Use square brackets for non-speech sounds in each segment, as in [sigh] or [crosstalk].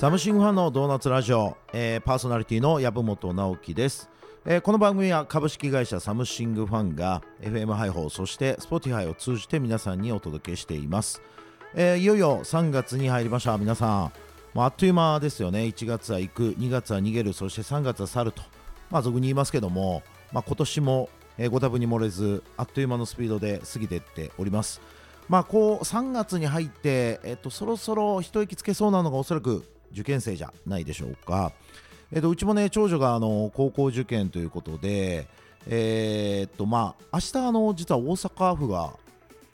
サムシングファンのドーナツラジオ、えーパーソナリティの籔本直樹です、えーこの番組は株式会社サムシングファンが FM 配報そして Spotify を通じて皆さんにお届けしています、えーいよいよ3月に入りました。皆さんあっという間ですよね。1月は行く2月は逃げるそして3月は去ると。まあ俗に言いますけども、まあ、今年も、ご多分に漏れずあっという間のスピードで過ぎていっております。まあこう3月に入って、えっと、そろそろ一息つけそうなのがおそらく受験生じゃないでしょうか、えっと、うちもね長女があの高校受験ということでえーっとまあ明日あの実は大阪府が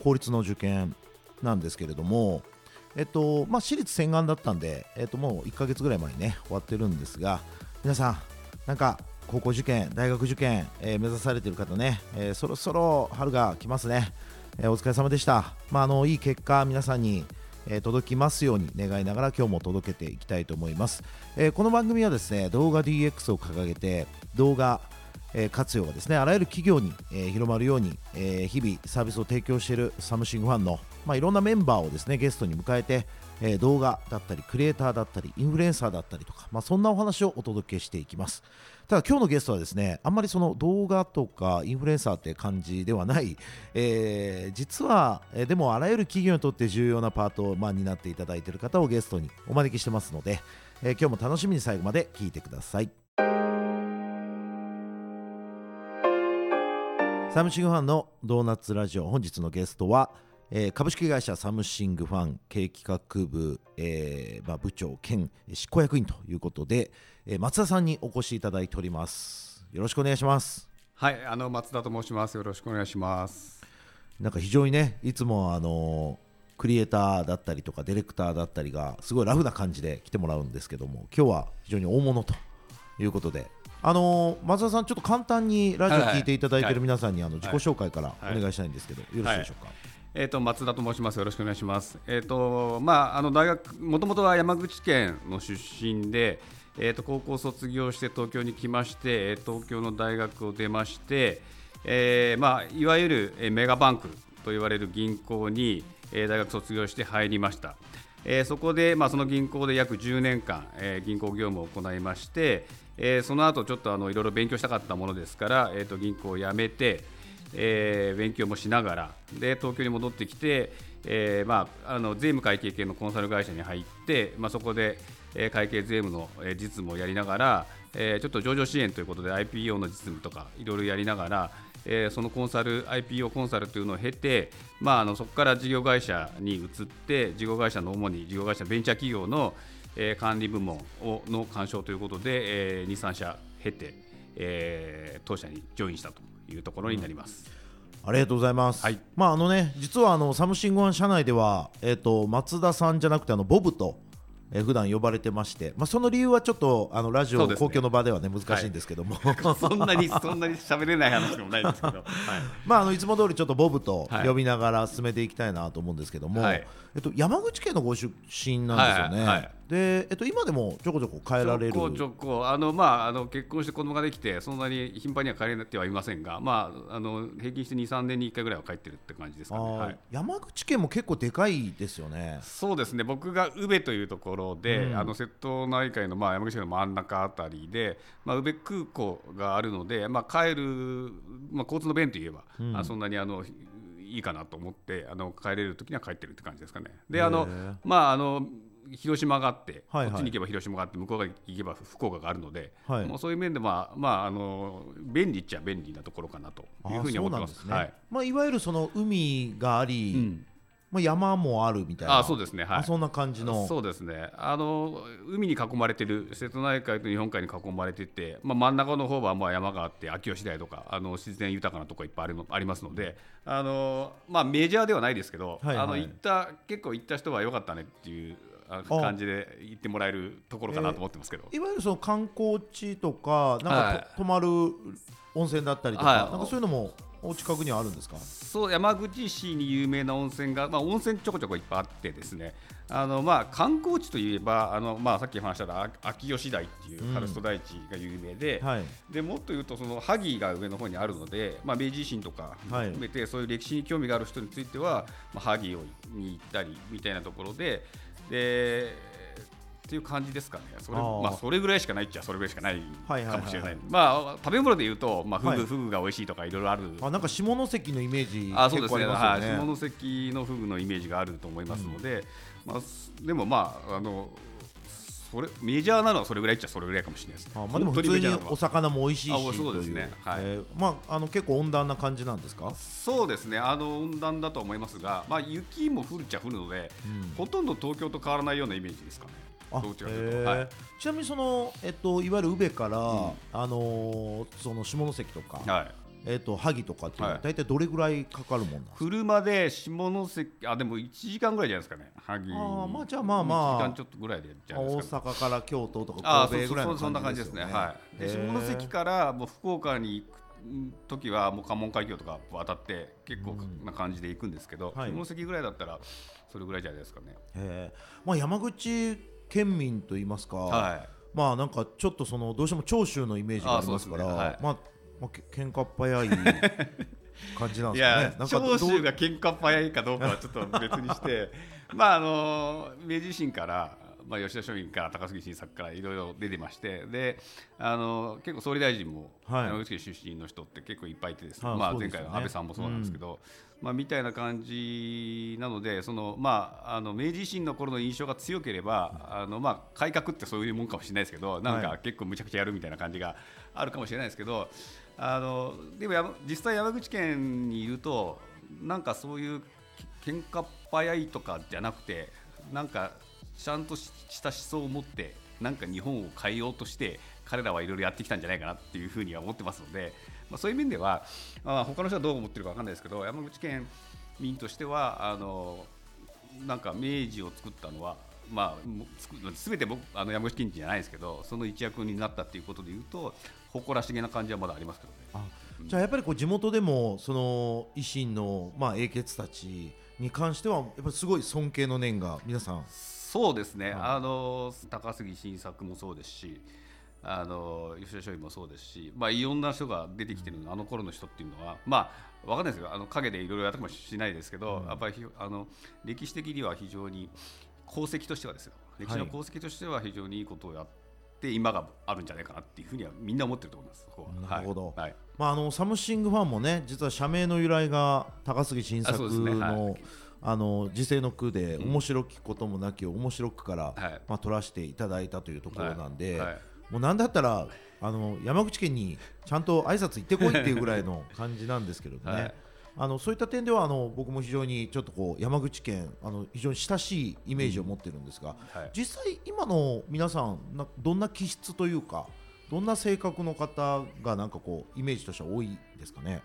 公立の受験なんですけれどもえっとまあ私立洗顔だったんで、えっと、もう1ヶ月ぐらい前にね終わってるんですが皆さんなんか高校受験大学受験、えー目指されている方ね、えーそろそろ春が来ますね、えーお疲れ様でした、まあ、あのいい結果皆さんに、え届きますように願いながら今日も届けていきたいと思います、えこの番組はですね動画 DX を掲げて動画活用がですねあらゆる企業に、え広まるように、え日々サービスを提供しているサムシングファンの、まあ、いろんなメンバーをですねゲストに迎えて、え動画だったりクリエイターだったりインフルエンサーだったりとか、まあ、そんなお話をお届けしていきます。ただ今日のゲストはですねあんまりその動画とかインフルエンサーって感じではない、えー実は、えーでもあらゆる企業にとって重要なパートを、まあ、担っていただいている方をゲストにお招きしてますので、えー今日も楽しみに最後まで聞いてください。サムシングファンのドーナツラジオ本日のゲストは、えー株式会社サムシングファン経営企画部、えーまあ、部長兼執行役員ということで、えー松田さんにお越しいただいております。よろしくお願いします。はい、あの松田と申します。よろしくお願いします。なんか非常にねいつもあのクリエイターだったりとかディレクターだったりがすごいラフな感じで来てもらうんですけども今日は非常に大物ということで。あの松田さんちょっと簡単にラジオ聞いていただいてい。る皆さんにあの自己紹介からお願いしたいんですけど、よろしいでしょうか、えっ、と松田と申します。よろしくお願いします。えっ、とまああの大学もともとは山口県の出身で、えっ、と高校卒業して東京に来まして、東京の大学を出まして、えーまあいわゆるメガバンクと言われる銀行に、え大学卒業して入りました。えーそこで、まあ、その銀行で約10年間、えー銀行業務を行いまして、えーその後ちょっとあのいろいろ勉強したかったものですから、えー、と銀行を辞めて、えー勉強もしながらで東京に戻ってきて、えーまあ、あの税務会計系のコンサル会社に入って、まあ、そこで、会計税務の、実務をやりながら、えーちょっと上場支援ということで IPO の実務とかいろいろやりながら、えーそのコンサル IPO コンサルというのを経て、まあ、あのそこから事業会社に移って事業会社の主に事業会社ベンチャー企業の、管理部門をの管掌ということで、えー、2、3社経て、えー当社にジョインしたと。いうところになります。ありがとうございます。はい。まああのね実はあのサムシングファン社内ではえっ、と松田さんじゃなくてあのボブと。えー普段呼ばれてまして、まあ、その理由はちょっとあのラジオ、ね。公共の場ではね難しいんですけども、[laughs] そんなにそんなに喋れない話でもないんですけど、[laughs] はい、まあ、あのいつも通りちょっとボブとはい。呼びながら進めていきたいなと思うんですけども、はい。えっと、山口県のご出身なんですよね、はいはいでえっと、今でもちょこちょこ帰られる？ちょこちょこあの、まあ、あの結婚して子供ができてそんなに頻繁には帰れてはいませんが、まあ、あの平均して2、3年に1回ぐらいは帰ってるって感じですかね。はい山口県も結構でかいですよね。そうですね僕が宇部というところで、うんあの瀬戸内海の、まあ、山口県の真ん中あたりで、まあ、宇部空港があるので、まあ、帰る、まあ、交通の便といえば、うんあそんなにあのいいかなと思ってあの帰れる時には帰ってるって感じですかね。であのまああの広島があって、はいはい。こっちに行けば広島があって向こうが行けば福岡があるので、はい。もうそういう面で、まあまあ、あの便利っちゃ便利なところかなというふうに思ってます。ね。はい。まあ、いわゆるその海があり、うん。まあ、山もあるみたいな。あそうですね。はい。あそんな感じの。そうですね。あの海に囲まれてる瀬戸内海と日本海に囲まれてて、まあ、真ん中の方はまあ山があって秋吉台とかあの自然豊かなところいっぱいあるのありますのであの、まあ、メジャーではないですけど、はいはい。あの行った結構行った人は良かったねっていう感じで行ってもらえるところかなと思ってますけど。いわゆるその観光地とかなんかと、はい。泊まる温泉だったりとか,、はい。なんかそういうのもお近くにはあるんですか？そう山口市に有名な温泉が、まあ、温泉ちょこちょこいっぱいあってですね。あの、まあ、観光地といえばあの、まあ、さっき話したあ秋吉台っていうカルスト台地が有名で,、はい。でもっと言うとその萩が上の方にあるので、まあ、明治維新とか含めて、そういう歴史に興味がある人については、まあ、萩をに行ったりみたいなところででっていう感じですかね、それまあ、それぐらいしかないっちゃそれぐらいしかないかもしれない、まあ、食べ物でいうと、まあ、フグ、はい。フグが美味しいとかいろいろある、あなんか下関のイメージあそうですね。ね。はい、下関のフグのイメージがあると思いますので、まあ、すでもまああのそれメジャーなのはそれぐらいっちゃそれぐらいかもしれないです、あまあでも普通にお魚も美味しいしあそうですね。はい。えーまああの結構温暖な感じなんですか？そうですね。あの温暖だと思いますが、まあ、雪も降るっちゃ降るので、うん。ほとんど東京と変わらないようなイメージですかね。あどちらかというと。はい。ちなみにそのえっといわゆる宇部から、ん。あのーその下関とか、はいえっと萩とかって大体どれぐらいかかるもん。車で下関あでも1時間ぐらいじゃないですかね萩。あーまあじゃあまあまあ。1時間ちょっとぐらいでじゃない大ですか、ね、阪から京都とか神戸ぐらいのそんな感じですね。ね。はい。で下関からもう福岡に行く時はもう関門海峡とか渡って結構な感じで行くんですけど、はい。下関ぐらいだったらそれぐらいじゃないですかね。まあ山口県民と言いますか、はい。まあなんかちょっとそのどうしても長州のイメージがありますから、ね。はい。まあまあけ喧嘩っ早い感じなんいですかね。やなんかど長州が喧嘩っ早いかどうかはちょっと別にして [laughs] まああの明治維新から、まあ、吉田松陰から高杉晋作からいろいろ出てましてであの結構総理大臣も、はい。山口県出身の人って結構いっぱいいてですね、はいまあ、前回の安倍さんもそうなんですけど、まあ、みたいな感じなのでその、まあ、あの明治維新の頃の印象が強ければあの、まあ、改革ってそういうもんかもしれないですけどなんはい。か結構むちゃくちゃやるみたいな感じがあるかもしれないですけどあのでもや実際山口県にいるとなんかそういう喧嘩っ早いとかじゃなくてなんかちゃんとした思想を持ってなんか日本を変えようとして彼らはいろいろやってきたんじゃないかなっていうふうには思ってますので、まあ、そういう面では、まあ、他の人はどう思ってるかわかんないですけど山口県民としてはあのなんか明治を作ったのは、まあ、全て僕あの山口県人じゃないですけどその一役になったっていうことでいうと誇らしげな感じはまだありますけどね。あじゃあやっぱりこう地元でもその維新のまあ英傑たちに関してはやっぱりすごい尊敬の念が皆さん。そうですね、はい。あの高杉晋作もそうですし、あの吉田松陰もそうですし、まあ、いろんな人が出てきてるの、あの頃の人っていうのは、まあ、わかんないですよ、あの陰でいろいろやったかもしれないですけど、やっぱりひあの歴史的には非常に功績としてはですよ、歴史の功績としては非常にいいことをやって、今があるんじゃないかなっていうふうにはみんな思ってると思います、なるほど。はい。はい。まあ、あのサムシングファンもね実は社名の由来が高杉晋作のい。あの時世の句で面白きこともなきを面白くから、はい。まあ、取らせていただいたというところなんで、はい。はいもうなんだったらあの山口県にちゃんと挨拶行ってこいっていうぐらいの感じなんですけれどね、はいあのそういった点ではあの僕も非常にちょっとこう山口県あの非常に親しいイメージを持ってるんですが、はい実際今の皆さんなどんな気質というかどんな性格の方がなんかこうイメージとしては多いですかね？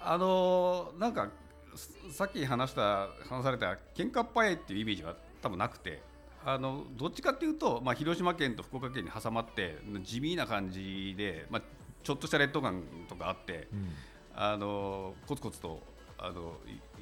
あのーなんかささっき話した話された喧嘩っ早いっていうイメージは多分なくてあのどっちかっていうと、まあ、広島県と福岡県に挟まって地味な感じで、まあ、ちょっとした劣等感とかあって、あのコツコツとあの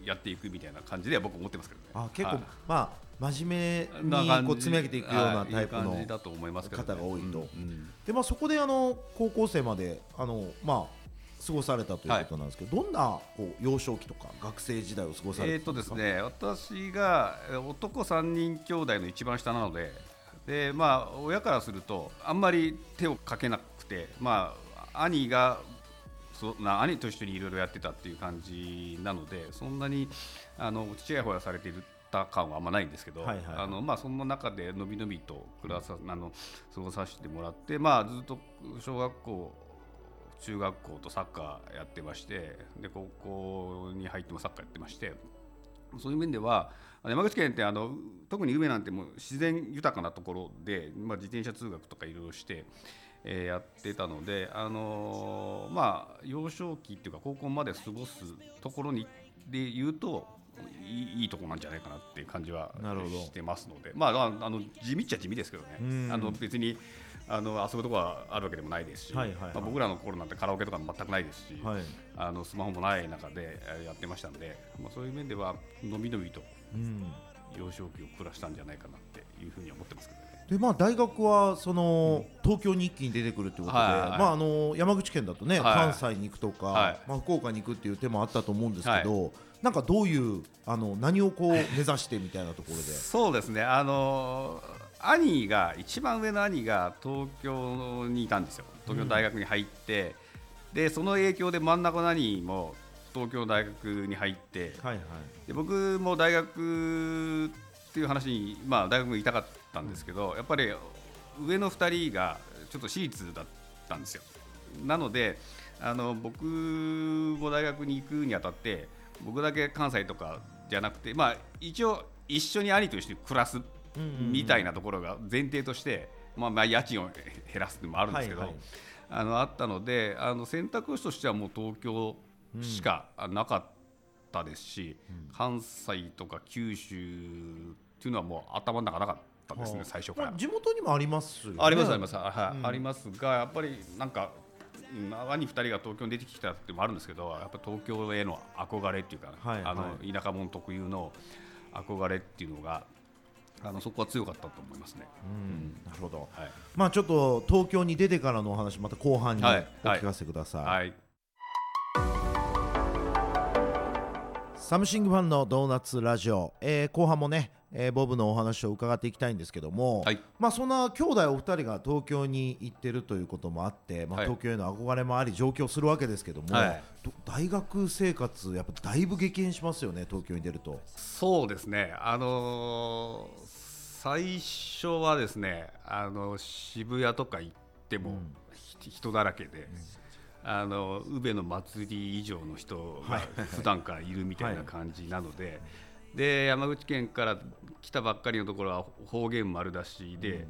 いやっていくみたいな感じでは僕思ってますけどね。あ結構、はい。まあ真面目にこう積み上げていくようなはいタイプの方が多いと。うんうん。でまあそこであの高校生まであのまあ過ごされたということなんですけど、どんなこう幼少期とか学生時代を過ごさえーとれてたんですか？ですね、私がえー男3人兄弟の一番下なのでで、まあ、親からするとあんまり手をかけなくて、まあ、兄がそな兄と一緒にいろいろやってたっていう感じなのでそんなにあのちやほやされていた感はあんまないんですけど、はいはいはい。あのまあ、そんな中でのびのびと暮らさあの過ごさせてもらって、まあ、ずっと小学校中学校とサッカーやってましてで高校に入ってもサッカーやってましてそういう面では山口県ってあの特に宇部なんてもう自然豊かなところで、まあ、自転車通学とかいろいろして、えーやってたので、あのーまあ、幼少期っていうか高校まで過ごすところにで言うといいいいとこなんじゃないかなっていう感じはしてますので、まあ、あの地味っちゃ地味ですけどね。うん。あの別にあの遊ぶとこはあるわけでもないですし、僕らの頃なんてカラオケとか全くないですし、はい。あのスマホもない中でえーやってましたんで、まあ、そういう面ではのびのびとうん。幼少期を暮らしたんじゃないかなっていうふうには思ってますけどね。でまあ、大学はその、東京に一気に出てくるということで、はいはいはい。まあ、あの山口県だとね、はい関西に行くとか、はい。まあ、福岡に行くっていう手もあったと思うんですけど、なんかどういうあの何をこう目指してみたいなところで？[laughs] そうですね。あの兄が一番上の兄が東京にいたんですよ。東京の大学に入って、でその影響で真ん中の兄も東京の大学に入ってはいはい。で僕も大学っていう話に、まあ、大学もいたかったんですけど、やっぱり上の2人がちょっと私立だったんですよ。なのであの僕も大学に行くにあたって僕だけ関西とかじゃなくて、まあ、一応一緒に兄として暮らすみたいなところが前提として、まあ、まあ家賃を減らすのもあるんですけど、はいはいあのあったのであの選択肢としてはもう東京しかなかったですし、関西とか九州っていうのはもう頭の中なかったですね、はあ。最初から。まあ。地元にもありますよね。ありますあります、はいうん。ありますがやっぱりなんか、うん、兄2人が東京に出てきたっていうのもあるんですけどやっぱ東京への憧れっていうか、はいあのは田舎者特有の憧れっていうのがあのそこは強かったと思いますね。うんなるほど。はい。まあちょっと東京に出てからのお話また後半におはい。聞かせください、はいサムシングファンのドーナツラジオ、えー後半もね、えーボブのお話を伺っていきたいんですけども、はい。まあそんな兄弟お二人が東京に行ってるということもあって、まあ、はい。東京への憧れもあり上京するわけですけども、はい。ど大学生活やっぱだいぶ激変しますよね東京に出ると。そうですね、あのー最初はですね、あの渋谷とか行っても、ひ人だらけで、あの宇部の祭り以上の人が普段からいるみたいな感じなので、で山口県から来たばっかりのところは方言丸出しで、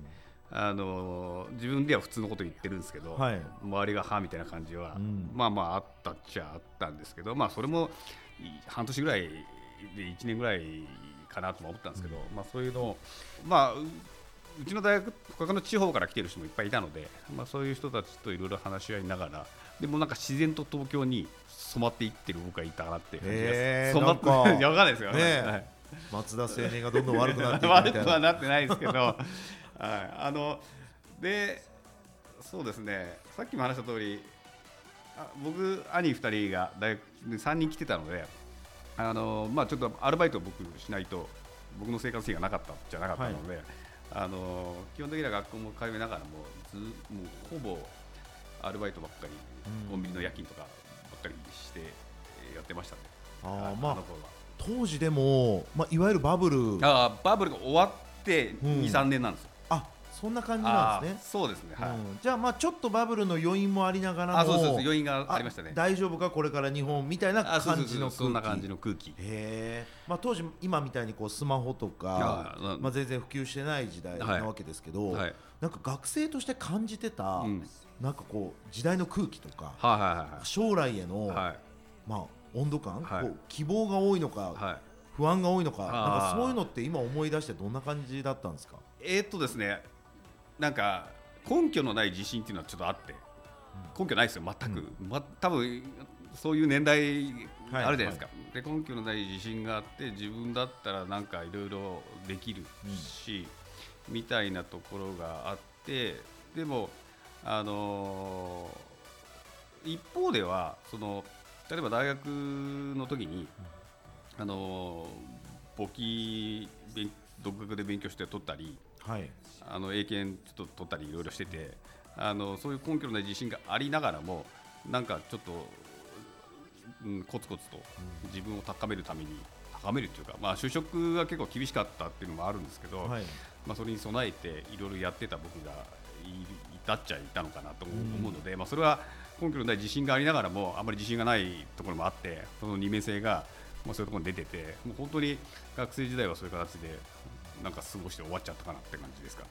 あの自分では普通のこと言ってるんですけど、はい。周りがはみたいな感じは、ん。まあまああったっちゃあったんですけど、まあ、それもい半年ぐらいで1年ぐらいかなとも思ったんですけど、まあ、そういうのを、まあ、ううちの大学他の地方から来てる人もいっぱいいたので、まあ、そういう人たちといろいろ話し合いながらでもなんか自然と東京に染まっていってる僕がいたなっていう感じです、染まって [laughs] やわかんないですよ、ねえ。はい。松田青年がどんどん悪くなってい [laughs] 悪くはなってないですけど、[laughs] はい、あのでそうですね。さっきも話した通りあ僕兄2人が大学で3人来てたのであの、まあ、ちょっとアルバイトを僕しないと僕の生活費がなかったじゃなかったので、あの基本的には学校も通いながらもずもうほぼアルバイトばっかり、うんコンビニの夜勤とかばっかりしてえーやってましたね。あはいーまあの頃は当時でも、まあ、いわゆるバブルあーバブルが終わってうん2、3年なんですよ。あそんな感じなんですねそうですね。はい。うんじゃあまあちょっとバブルの余韻もありながらもあ、そうそう余韻がありましたね。大丈夫かこれから日本みたいな感じの空気そんな感じの空気。へえ、まあ、当時今みたいにこうスマホとかまあ、全然普及してない時代なわけですけど、はい。なんか学生として感じてた、うん。なんかこう時代の空気とかはいは将来への、いはい。はい。まあ、温度感、はいこう希望が多いのか、はい。不安が多いのかなんかそういうのって今思い出してどんな感じだったんですか？えーっとですね、なんか根拠のない自信っていうのはちょっとあって、根拠ないですよ全く。ま多分そういう年代あるじゃないですか。で根拠のない自信があって自分だったらなんかいろいろできるし、みたいなところがあって、でもあのー一方ではその例えば大学の時に、あのー簿記勉独学で勉強して取ったりはい。あの英検ちょっと取ったりいろいろしててあのそういう根拠のない自信がありながらもなんかちょっと、うん、コツコツと自分を高めるために高めるっていうか、まあ、就職が結構厳しかったっていうのもあるんですけど、はい。まあ、それに備えていろいろやってた僕がいいたっちゃいたのかなと思うので、まあ、それは根拠のない自信がありながらもあまり自信がないところもあってその二面性が、まあ、そういうところに出ててもう本当に学生時代はそういう形でなんか過ごして終わっちゃったかなって感じですか？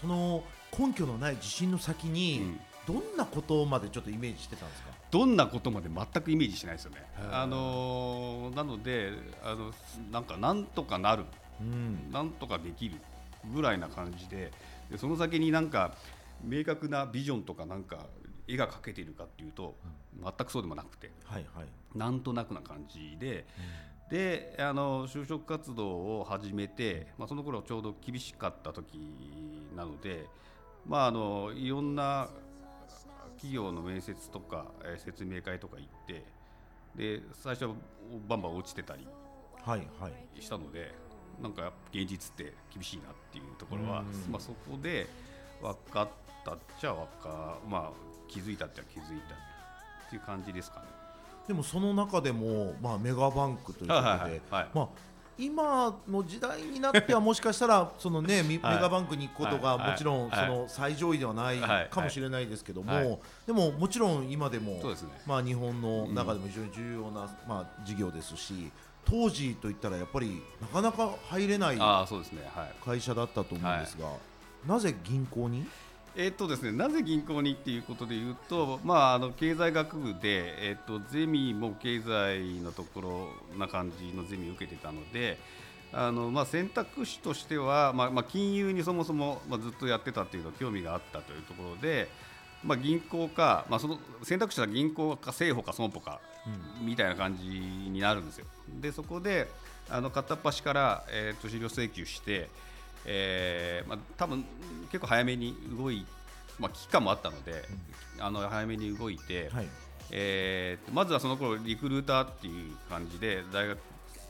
その根拠のない自信の先に、うん。どんなことまでちょっとイメージしてたんですか？どんなことまで全くイメージしないですよね。あのーなのであのなんかなんとかなる。うん。なんとかできるぐらいな感じででその先になんか明確なビジョンとかなんか絵が描けているかっていうと、全くそうでもなくて。はいはい。なんとなくな感じで。であの就職活動を始めて、まあ、その頃ちょうど厳しかった時なので、まあ、あのいろんな企業の面接とか、えー説明会とか行ってで最初はバンバン落ちてたりはいはいしたのでなんか現実って厳しいなっていうところは、うんまあ、そこで分かったっちゃ分か、まあ、気づいたっちゃ気づいたっていう感じですかね。でもその中でも、まあ、メガバンクということで、はいはいはい。はい。まあ、今の時代になってはもしかしたら [laughs] その、ね、メガバンクに行くことがはい。もちろんはい。その最上位ではないはい。かもしれないですけども、はい。でももちろん今でもね。まあ、日本の中でも非常に重要な、まあ、事業ですし当時といったらやっぱりなかなか入れない会社だったと思うんですが、なぜ銀行に？えっとですね、なぜ銀行にっていうことで言うと、まあ、あの経済学部で、えっとゼミも経済のところな感じのゼミを受けてたのであの、まあ、選択肢としては、まあまあ、金融にそもそも、まあ、ずっとやってたっていうの興味があったというところで、まあ、銀行か、まあ、その選択肢は銀行か政保か損保かみたいな感じになるんですよ。でそこであの片っ端から、えー、と資料請求して、えーまあ、多分結構早めに動いまあ、危機感もあったので、あの早めに動いて、はいえーまずはその頃リクルーターっていう感じで大学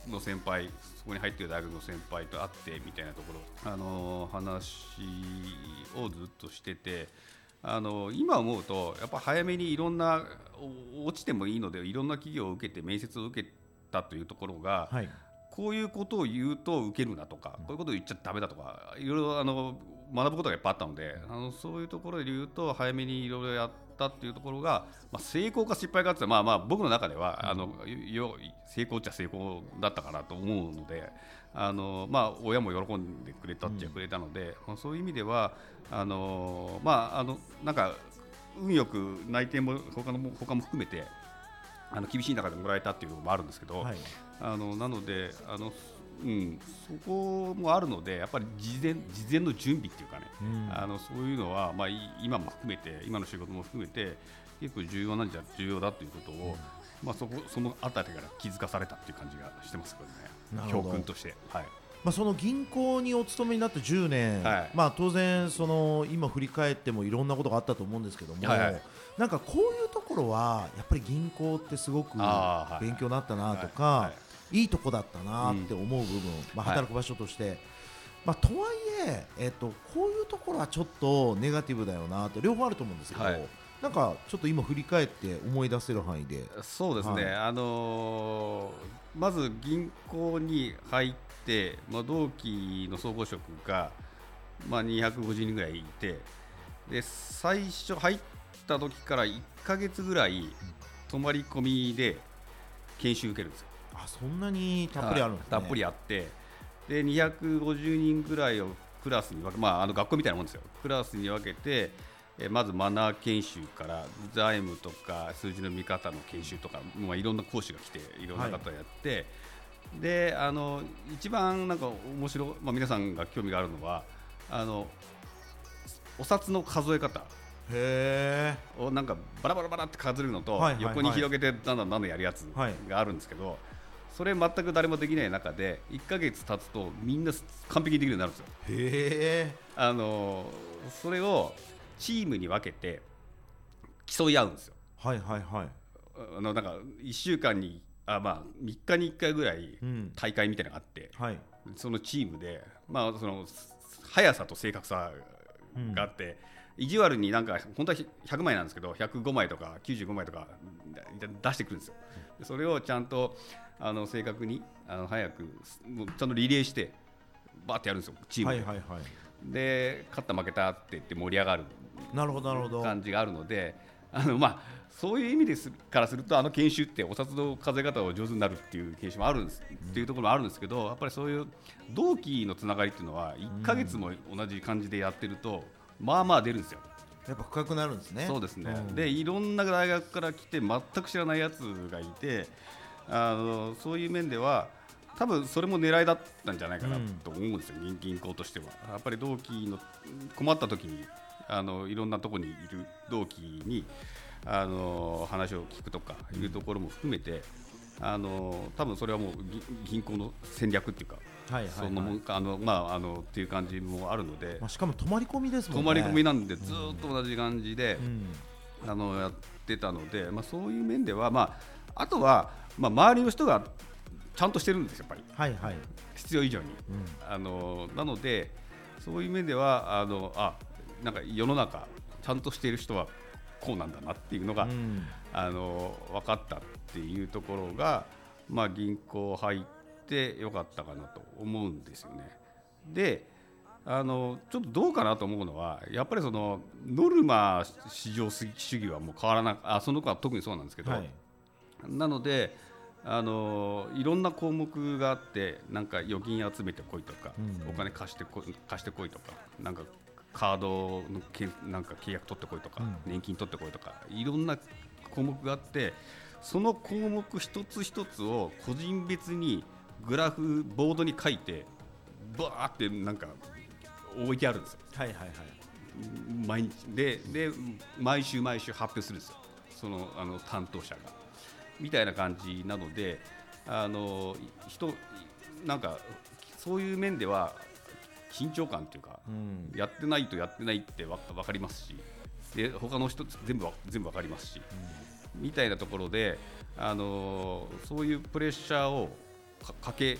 の先輩そこに入っている大学の先輩と会ってみたいなところ、あの話をずっとしてて。あの今思うとやっぱ早めにいろんなお落ちてもいいのでいろんな企業を受けて面接を受けたというところが、はいこういうことを言うと受けるなとか、こういうことを言っちゃだめだとか、いろいろあの学ぶことがいっぱいあったので、あのそういうところで言うと、早めにいろいろやったっていうところが、まあ、成功か失敗かって、まあまあ、僕の中では、あのよ成功っちゃ成功だったかなと思うので、あのまあ、親も喜んでくれたっちゃくれたので、まあ、そういう意味では、あのまあ、あのなんか、運よく内定も他のも他も含めて、あの厳しい中でもらえたっていうのもあるんですけど、はいあのなのであの、うん、そこもあるのでやっぱり事前事前の準備っていうかね、うん。あのそういうのは、まあ、い今も含めて今の仕事も含めて結構重要なんじゃ重要だということを、まあ、そこそのあたりから気づかされたっていう感じがしてますけどね。教訓として。はい。まあ、その銀行にお勤めになって10年、はい。まあ、当然その今振り返ってもいろんなことがあったと思うんですけども、はいはい。なんかこういうところはやっぱり銀行ってすごく勉強になったなとか、はいはいとこだったなって思う部分、まあ、はい働く場所として、まあ、とはいええっとこういうところはちょっとネガティブだよなと両方あると思うんですけど、はい。なんかちょっと今振り返って思い出せる範囲で。そうですね、はい。あのーまず銀行に入って、まあ、同期の総合職が、まあ、250人ぐらいいてで最初入った時から1か月ぐらい泊まり込みで研修受けるんですよ。あそんなにたっぷりあるんですね。たっぷりあって。で250人ぐらいをクラスに分け、まあ、あの学校みたいなもんですよ。クラスに分けてえまずマナー研修から財務とか数字の見方の研修とか、まあ、いろんな講師が来ていろんな方やって、であの一番なんか面白い、まあ、皆さんが興味があるのはあのお札の数え方。へをなんかバラバラバラって数えるのと、はいはいはい。横に広げてだんだんだんだんやるやつはいがあるんですけど、それ全く誰もできない中で1ヶ月経つとみんな完璧にできるようになるんですよ。えへえあのそれをチームに分けて競い合うんですよ。はいはいはい。あのなんか1週間にあ、まあ、3日に1回ぐらいうん大会みたいなのがあって、はい。そのチームで、まあ、その速さと正確さがあって、意地悪になんか本当は100枚なんですけど105枚とか95枚とか出してくるんですよ。でそれをちゃんとあの正確にあの早くもうちゃんとリレーしてバーってやるんですよチームで。はいはいはい。で勝った負けたって言って盛り上がるなるほどなるほど。感じがあるのであの、まあ、そういう意味ですからするとあの研修ってお札の数え方を上手になるっていう研修もあるんです、っていうところもあるんですけどやっぱりそういう同期のつながりっていうのは1か月も同じ感じでやってると、まあまあ出るんですよ。やっぱ深くなるんですね。そうですね、んでいろんな大学から来て全く知らないやつがいてあのそういう面では多分それも狙いだったんじゃないかなと思うんですよ、銀銀行としては。やっぱり同期の困った時にあのいろんなところにいる同期にあの話を聞くとかいうところも含めて、あの多分それはもう銀銀行の戦略っていうか、はいはいはいそのあのまああのっていう感じもあるので、まあしかも泊まり込みですもんね。泊まり込みなんでずーっと同じ感じで。うん。あのやってたので、まあ、そういう面では、まあ、あとは、まあ、周りの人がちゃんとしてるんですやっぱり。はいはい、必要以上に。うん。あのなのでそういう面ではあのあなんか世の中ちゃんとしている人はこうなんだなっていうのが、うん。あの分かったっていうところが、まあ、銀行入ってよかったかなと思うんですよね。であのちょっとどうかなと思うのはやっぱりそのノルマ市場主義はもう変わらなあその子は特にそうなんですけど、はいなのであのいろんな項目があってなんか預金集めてこいとか、うんお金貸してこ貸してこいとかなんかカードのけなんか契約取ってこいとか、うん年金取ってこいとかいろんな項目があってその項目一つ一つを個人別にグラフボードに書いてバーってなんか置いてあるんですよ。はいはいはい毎日でで毎週毎週発表するんですよ、そのあの担当者が。みたいな感じなので、あの人なんかそういう面では緊張感というか、うんやってないとやってないってわ分かりますし、で他の人全部わ全部分かりますし、みたいなところで、あのそういうプレッシャーをかかけ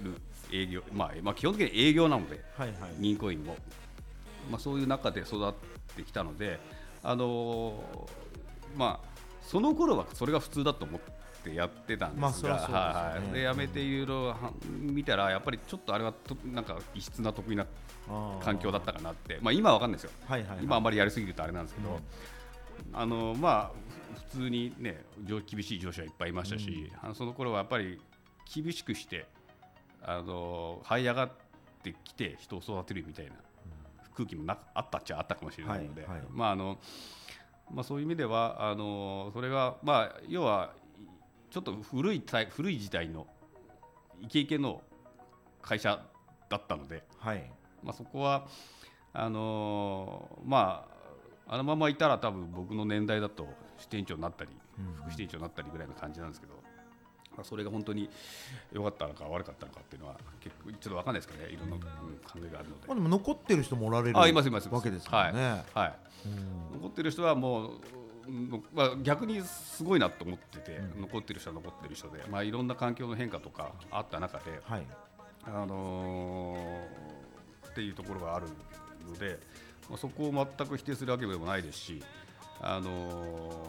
る営業、まあまあ、基本的に営業なので。はいはい銀行員も、まあ、そういう中で育ってきたので、あのーまあ、その頃はそれが普通だと思ってやってたんまあですが、やめていろいろは見たらやっぱりちょっとあれはとなんか異質な得意な環境だったかなって、まあ、今は分かんないですよ、はいはいはい。今あんまりやりすぎるとあれなんですけど、あのまあ、普通に、ね、上厳しい上司はいっぱいいましたし、あのその頃はやっぱり厳しくしてあの這い上がってきて人を育てるみたいな空気もなあったっちゃあったかもしれないので、はいはい。まああのまあ、そういう意味ではあのそれが、まあ、要はちょっと古い古い時代のイケイケの会社だったので。はいまあ、そこはあのーまああのままいたら多分僕の年代だと支店長になったりうん副支店長になったりぐらいの感じなんですけど、まあ、それが本当に良かったのか悪かったのかっていうのは結構ちょっと分かんないですかね。いろんな、うん考えがあるので。まあ、。でも残ってる人もおられるあいますいますわけですからね、はい、うん。残ってる人はもう、うんまあ、逆にすごいなと思ってて、うん。残ってる人は残ってる人で、まあ、いろんな環境の変化とかあった中で、はい。あのーっていうところがあるので、まあ、そこを全く否定するわけでもないですし、あのー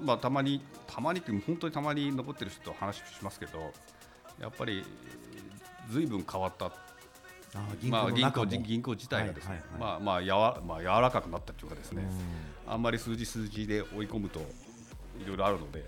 まあ、たまに、たまにって本当にたまに残ってる人と話しますけど、やっぱりずいぶん変わった、あ銀まあ、銀行銀行自体がですね、はいはいはい。まあまあやわまあ、柔らかくなったというかですね、あんまり数字数字で追い込むといろいろあるので、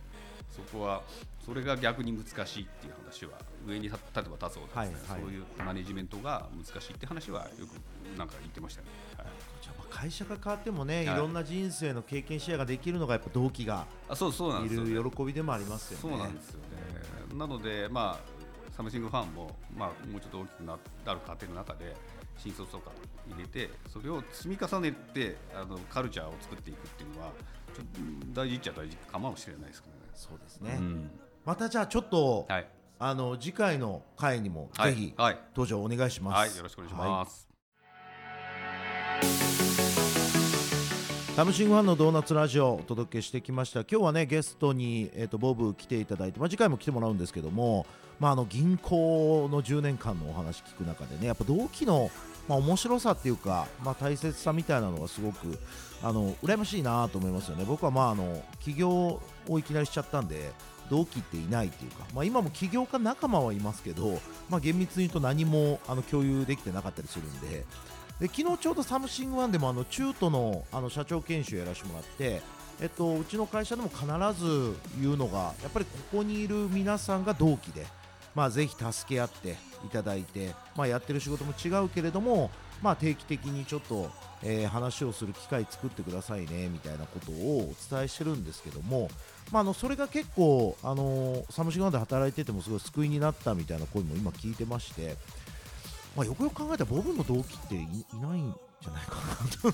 そこはそれが逆に難しいっていう話は上に立立てば立つほどね、はいはいそういうマネジメントが難しいって話はよくなんか言ってましたね。はいじゃあまあ会社が変わってもね、はいい、ろんな人生の経験シェアができるのがやっぱ同期があそうそうなんいる喜びでもありますよね。そうなんですよね。なので、まあ、サムシングファンも、まあ、もうちょっと大きくななる過程の中で、新卒とか入れて、それを積み重ねてあのカルチャーを作っていくっていうのは、ちょっと大事っちゃ大事かもしれないですけどね。そうですね、うんまたじゃあちょっと、はい、あの次回の回にもはい。ぜひはい。登場お願いします。はい、よろしくお願いします。サムシングファンのドーナツラジオをお届けしてきました。今日はねゲストに、えー、とボブ来ていただいて、まあ、次回も来てもらうんですけども、まあ、あの銀行の10年間のお話聞く中でねやっぱ同期の、まあ、面白さっていうか、まあ、大切さみたいなのがすごくあの羨ましいなと思いますよね。僕はまああの起業をいきなりしちゃったんで同期っていないっていうか、まあ、今も起業家仲間はいますけど、まあ、厳密に言うと何もあの共有できてなかったりするんで。で昨日ちょうどサムシングファンでもあの中途のあの社長研修やらせてもらって、えっと、うちの会社でも必ず言うのがやっぱりここにいる皆さんが同期で、まあ、ぜひ助け合っていただいて、まあ、やってる仕事も違うけれども、まあ、定期的にちょっと、えー話をする機会作ってくださいねみたいなことをお伝えしてるんですけども、まあ、あのそれが結構、あのーサムシングファンで働いててもすごい救いになったみたいな声も今聞いてまして。まあ、よくよく考えたらボブの同期っていないんじゃないかな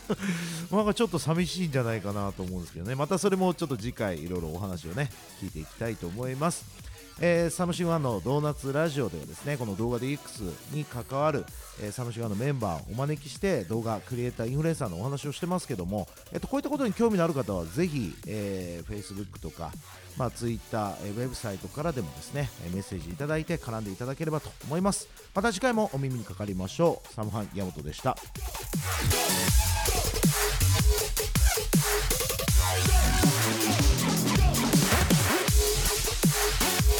と [laughs] なんかちょっと寂しいんじゃないかなと思うんですけどねまたそれもちょっと次回いろいろお話をね聞いていきたいと思いますえーサムシングファンのドーナツラジオではですねこの動画 DX に関わる、えーサムシングファンのメンバーをお招きして動画クリエイターインフルエンサーのお話をしてますけども、えっとこういったことに興味のある方はぜひ、えー、Facebook とか、まあ、Twitter、えーウェブサイトからでもですねえーメッセージいただいて絡んでいただければと思います。また次回もお耳にかかりましょう。サムハンヤマトでした。Huh.